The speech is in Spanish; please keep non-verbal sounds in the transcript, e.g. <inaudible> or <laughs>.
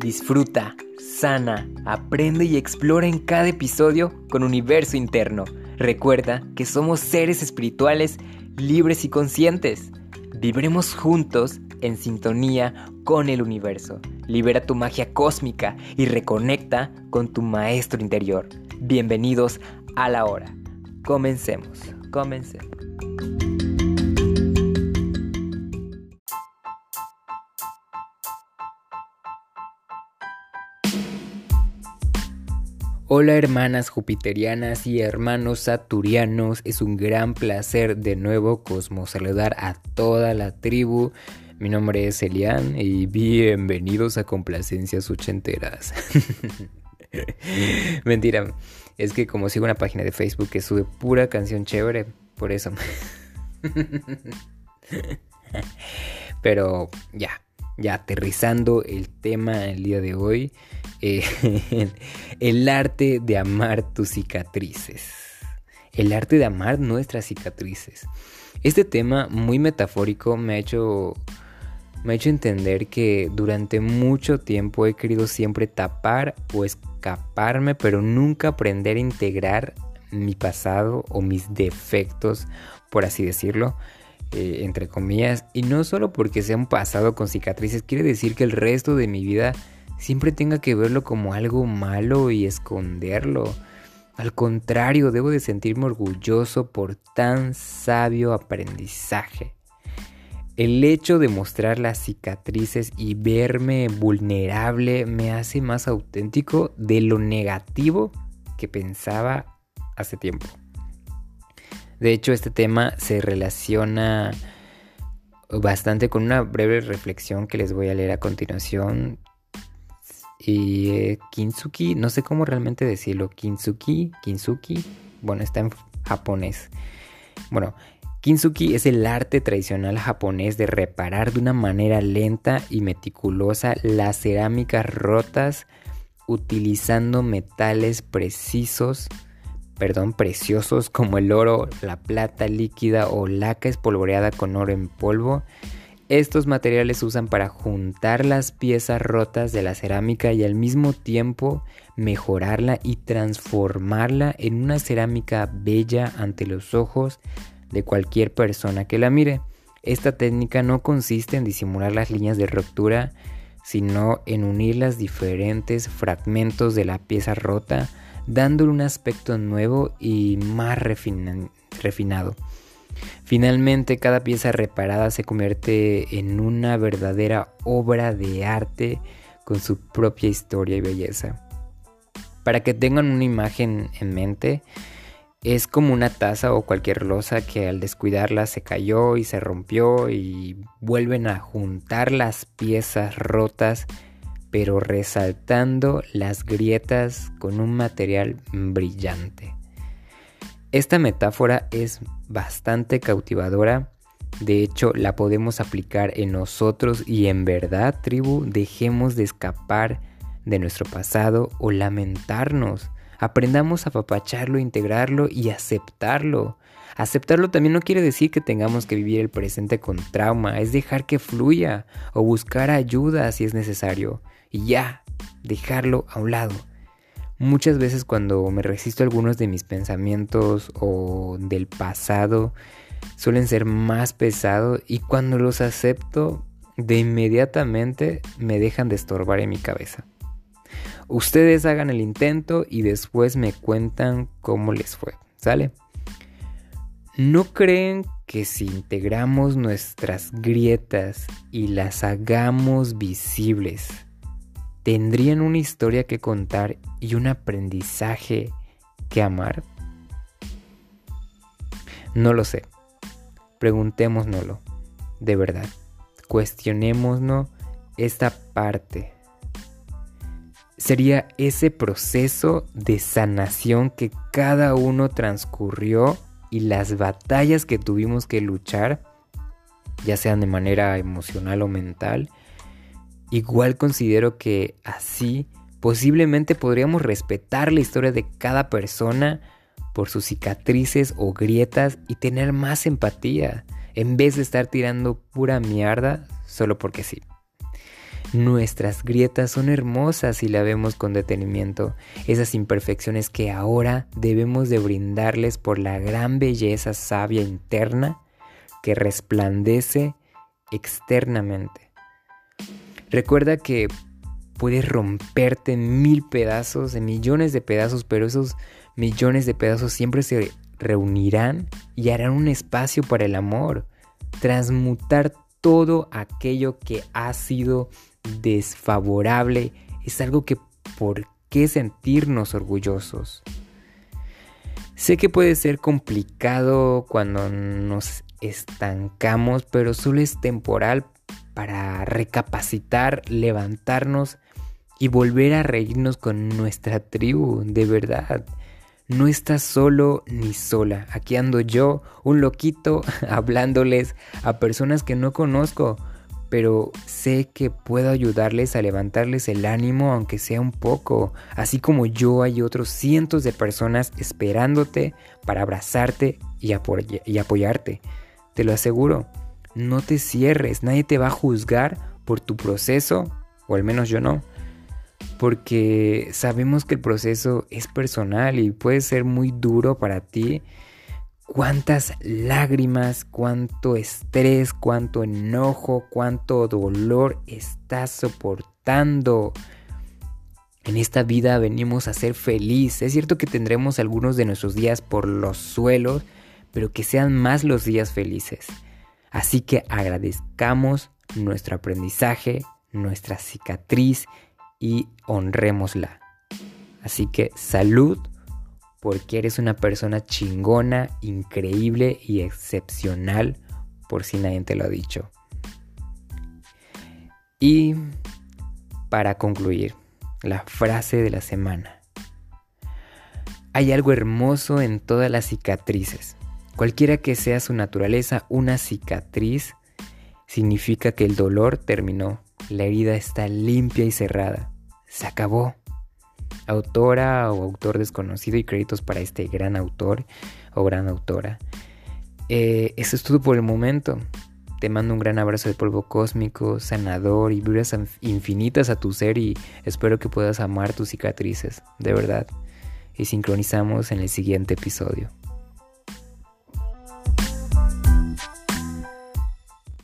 Disfruta, sana, aprende y explora en cada episodio con universo interno. Recuerda que somos seres espirituales libres y conscientes. Vibremos juntos en sintonía con el universo. Libera tu magia cósmica y reconecta con tu maestro interior. Bienvenidos a la hora. Comencemos, comencemos. Hola hermanas jupiterianas y hermanos saturianos, es un gran placer de nuevo Cosmo saludar a toda la tribu. Mi nombre es Elian y bienvenidos a Complacencias Ochenteras. <laughs> Mentira, es que como sigo una página de Facebook que sube pura canción chévere, por eso. <laughs> Pero ya, ya aterrizando el tema el día de hoy, eh, <laughs> el arte de amar tus cicatrices. El arte de amar nuestras cicatrices. Este tema muy metafórico me ha hecho me ha hecho entender que durante mucho tiempo he querido siempre tapar o escaparme, pero nunca aprender a integrar mi pasado o mis defectos, por así decirlo, eh, entre comillas, y no solo porque sea un pasado con cicatrices, quiere decir que el resto de mi vida siempre tenga que verlo como algo malo y esconderlo. Al contrario, debo de sentirme orgulloso por tan sabio aprendizaje. El hecho de mostrar las cicatrices y verme vulnerable me hace más auténtico de lo negativo que pensaba hace tiempo. De hecho, este tema se relaciona bastante con una breve reflexión que les voy a leer a continuación. Y eh, Kintsugi, no sé cómo realmente decirlo, Kintsugi, Kintsugi, bueno, está en japonés. Bueno, Kintsugi es el arte tradicional japonés de reparar de una manera lenta y meticulosa las cerámicas rotas utilizando metales precisos perdón, preciosos como el oro, la plata líquida o laca espolvoreada con oro en polvo. Estos materiales se usan para juntar las piezas rotas de la cerámica y al mismo tiempo mejorarla y transformarla en una cerámica bella ante los ojos de cualquier persona que la mire. Esta técnica no consiste en disimular las líneas de ruptura, sino en unir los diferentes fragmentos de la pieza rota dándole un aspecto nuevo y más refinado. Finalmente, cada pieza reparada se convierte en una verdadera obra de arte con su propia historia y belleza. Para que tengan una imagen en mente, es como una taza o cualquier losa que al descuidarla se cayó y se rompió y vuelven a juntar las piezas rotas pero resaltando las grietas con un material brillante. Esta metáfora es bastante cautivadora, de hecho la podemos aplicar en nosotros y en verdad, tribu, dejemos de escapar de nuestro pasado o lamentarnos. Aprendamos a apapacharlo, integrarlo y aceptarlo. Aceptarlo también no quiere decir que tengamos que vivir el presente con trauma, es dejar que fluya o buscar ayuda si es necesario y ya, dejarlo a un lado. Muchas veces cuando me resisto a algunos de mis pensamientos o del pasado, suelen ser más pesados y cuando los acepto, de inmediatamente me dejan de estorbar en mi cabeza. Ustedes hagan el intento y después me cuentan cómo les fue, ¿sale? ¿No creen que si integramos nuestras grietas y las hagamos visibles, tendrían una historia que contar y un aprendizaje que amar? No lo sé. Preguntémonoslo. De verdad. Cuestionémonos esta parte. Sería ese proceso de sanación que cada uno transcurrió y las batallas que tuvimos que luchar, ya sean de manera emocional o mental, Igual considero que así posiblemente podríamos respetar la historia de cada persona por sus cicatrices o grietas y tener más empatía en vez de estar tirando pura mierda solo porque sí. Nuestras grietas son hermosas si la vemos con detenimiento, esas imperfecciones que ahora debemos de brindarles por la gran belleza sabia interna que resplandece externamente. Recuerda que puedes romperte en mil pedazos, en millones de pedazos, pero esos millones de pedazos siempre se reunirán y harán un espacio para el amor. Transmutar todo aquello que ha sido desfavorable es algo que por qué sentirnos orgullosos. Sé que puede ser complicado cuando nos estancamos, pero solo es temporal para recapacitar, levantarnos y volver a reírnos con nuestra tribu, de verdad. No estás solo ni sola. Aquí ando yo, un loquito, <laughs> hablándoles a personas que no conozco, pero sé que puedo ayudarles a levantarles el ánimo aunque sea un poco, así como yo hay otros cientos de personas esperándote para abrazarte y, y apoyarte. Te lo aseguro, no te cierres, nadie te va a juzgar por tu proceso, o al menos yo no, porque sabemos que el proceso es personal y puede ser muy duro para ti cuántas lágrimas, cuánto estrés, cuánto enojo, cuánto dolor estás soportando. En esta vida venimos a ser feliz. Es cierto que tendremos algunos de nuestros días por los suelos, pero que sean más los días felices. Así que agradezcamos nuestro aprendizaje, nuestra cicatriz y honrémosla. Así que salud porque eres una persona chingona, increíble y excepcional, por si nadie te lo ha dicho. Y para concluir, la frase de la semana. Hay algo hermoso en todas las cicatrices. Cualquiera que sea su naturaleza, una cicatriz significa que el dolor terminó. La herida está limpia y cerrada. Se acabó autora o autor desconocido y créditos para este gran autor o gran autora. Eh, eso es todo por el momento. Te mando un gran abrazo de polvo cósmico, sanador y vibras infinitas a tu ser y espero que puedas amar tus cicatrices, de verdad. Y sincronizamos en el siguiente episodio.